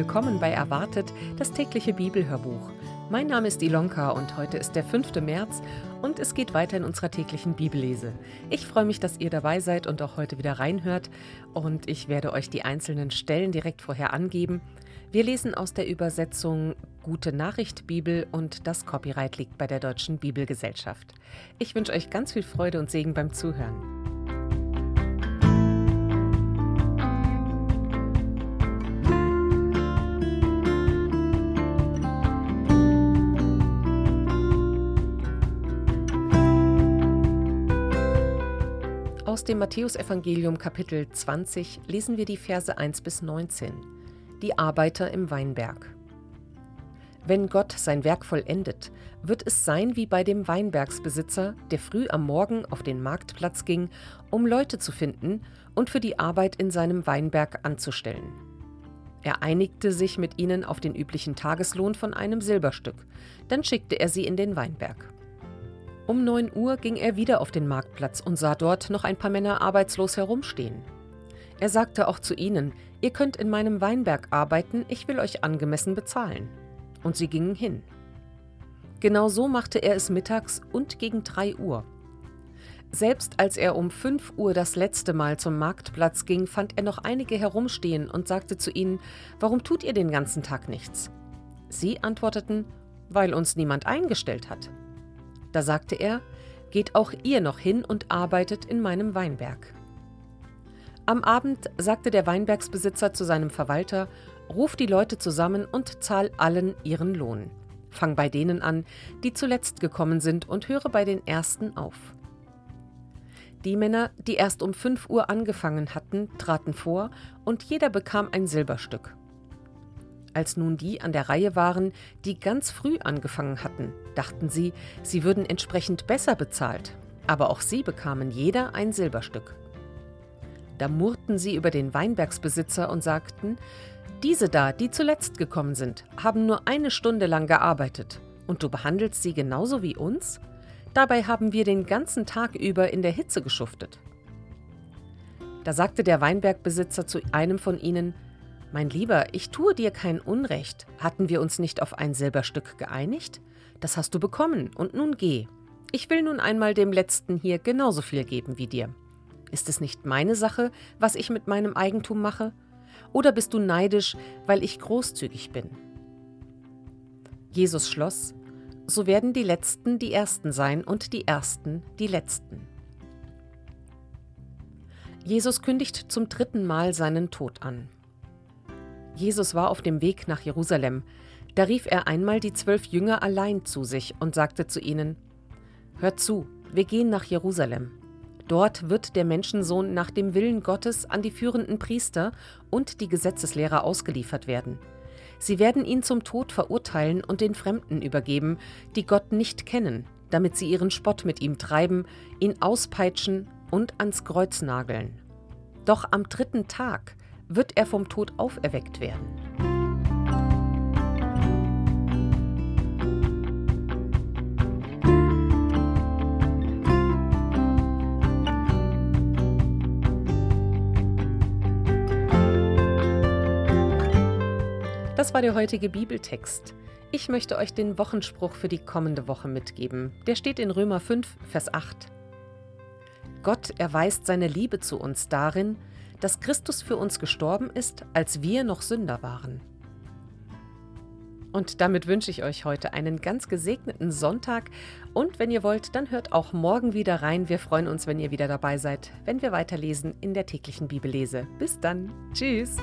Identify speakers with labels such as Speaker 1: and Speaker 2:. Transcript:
Speaker 1: willkommen bei Erwartet, das tägliche Bibelhörbuch. Mein Name ist Ilonka und heute ist der 5. März und es geht weiter in unserer täglichen Bibellese. Ich freue mich, dass ihr dabei seid und auch heute wieder reinhört und ich werde euch die einzelnen Stellen direkt vorher angeben. Wir lesen aus der Übersetzung Gute Nachricht Bibel und das Copyright liegt bei der Deutschen Bibelgesellschaft. Ich wünsche euch ganz viel Freude und Segen beim Zuhören. Aus dem Matthäusevangelium Kapitel 20 lesen wir die Verse 1 bis 19. Die Arbeiter im Weinberg. Wenn Gott sein Werk vollendet, wird es sein wie bei dem Weinbergsbesitzer, der früh am Morgen auf den Marktplatz ging, um Leute zu finden und für die Arbeit in seinem Weinberg anzustellen. Er einigte sich mit ihnen auf den üblichen Tageslohn von einem Silberstück, dann schickte er sie in den Weinberg. Um 9 Uhr ging er wieder auf den Marktplatz und sah dort noch ein paar Männer arbeitslos herumstehen. Er sagte auch zu ihnen, ihr könnt in meinem Weinberg arbeiten, ich will euch angemessen bezahlen. Und sie gingen hin. Genau so machte er es mittags und gegen 3 Uhr. Selbst als er um 5 Uhr das letzte Mal zum Marktplatz ging, fand er noch einige herumstehen und sagte zu ihnen, warum tut ihr den ganzen Tag nichts? Sie antworteten, weil uns niemand eingestellt hat. Da sagte er, Geht auch ihr noch hin und arbeitet in meinem Weinberg. Am Abend sagte der Weinbergsbesitzer zu seinem Verwalter, Ruf die Leute zusammen und zahl allen ihren Lohn. Fang bei denen an, die zuletzt gekommen sind, und höre bei den Ersten auf. Die Männer, die erst um 5 Uhr angefangen hatten, traten vor, und jeder bekam ein Silberstück. Als nun die an der Reihe waren, die ganz früh angefangen hatten, dachten sie, sie würden entsprechend besser bezahlt, aber auch sie bekamen jeder ein Silberstück. Da murrten sie über den Weinbergsbesitzer und sagten, diese da, die zuletzt gekommen sind, haben nur eine Stunde lang gearbeitet, und du behandelst sie genauso wie uns? Dabei haben wir den ganzen Tag über in der Hitze geschuftet. Da sagte der Weinbergbesitzer zu einem von ihnen, mein Lieber, ich tue dir kein Unrecht. Hatten wir uns nicht auf ein Silberstück geeinigt? Das hast du bekommen, und nun geh. Ich will nun einmal dem Letzten hier genauso viel geben wie dir. Ist es nicht meine Sache, was ich mit meinem Eigentum mache? Oder bist du neidisch, weil ich großzügig bin? Jesus schloss, so werden die Letzten die Ersten sein und die Ersten die Letzten. Jesus kündigt zum dritten Mal seinen Tod an. Jesus war auf dem Weg nach Jerusalem. Da rief er einmal die zwölf Jünger allein zu sich und sagte zu ihnen, Hört zu, wir gehen nach Jerusalem. Dort wird der Menschensohn nach dem Willen Gottes an die führenden Priester und die Gesetzeslehrer ausgeliefert werden. Sie werden ihn zum Tod verurteilen und den Fremden übergeben, die Gott nicht kennen, damit sie ihren Spott mit ihm treiben, ihn auspeitschen und ans Kreuz nageln. Doch am dritten Tag wird er vom Tod auferweckt werden. Das war der heutige Bibeltext. Ich möchte euch den Wochenspruch für die kommende Woche mitgeben. Der steht in Römer 5, Vers 8. Gott erweist seine Liebe zu uns darin, dass Christus für uns gestorben ist, als wir noch Sünder waren. Und damit wünsche ich euch heute einen ganz gesegneten Sonntag. Und wenn ihr wollt, dann hört auch morgen wieder rein. Wir freuen uns, wenn ihr wieder dabei seid, wenn wir weiterlesen in der täglichen Bibellese. Bis dann. Tschüss.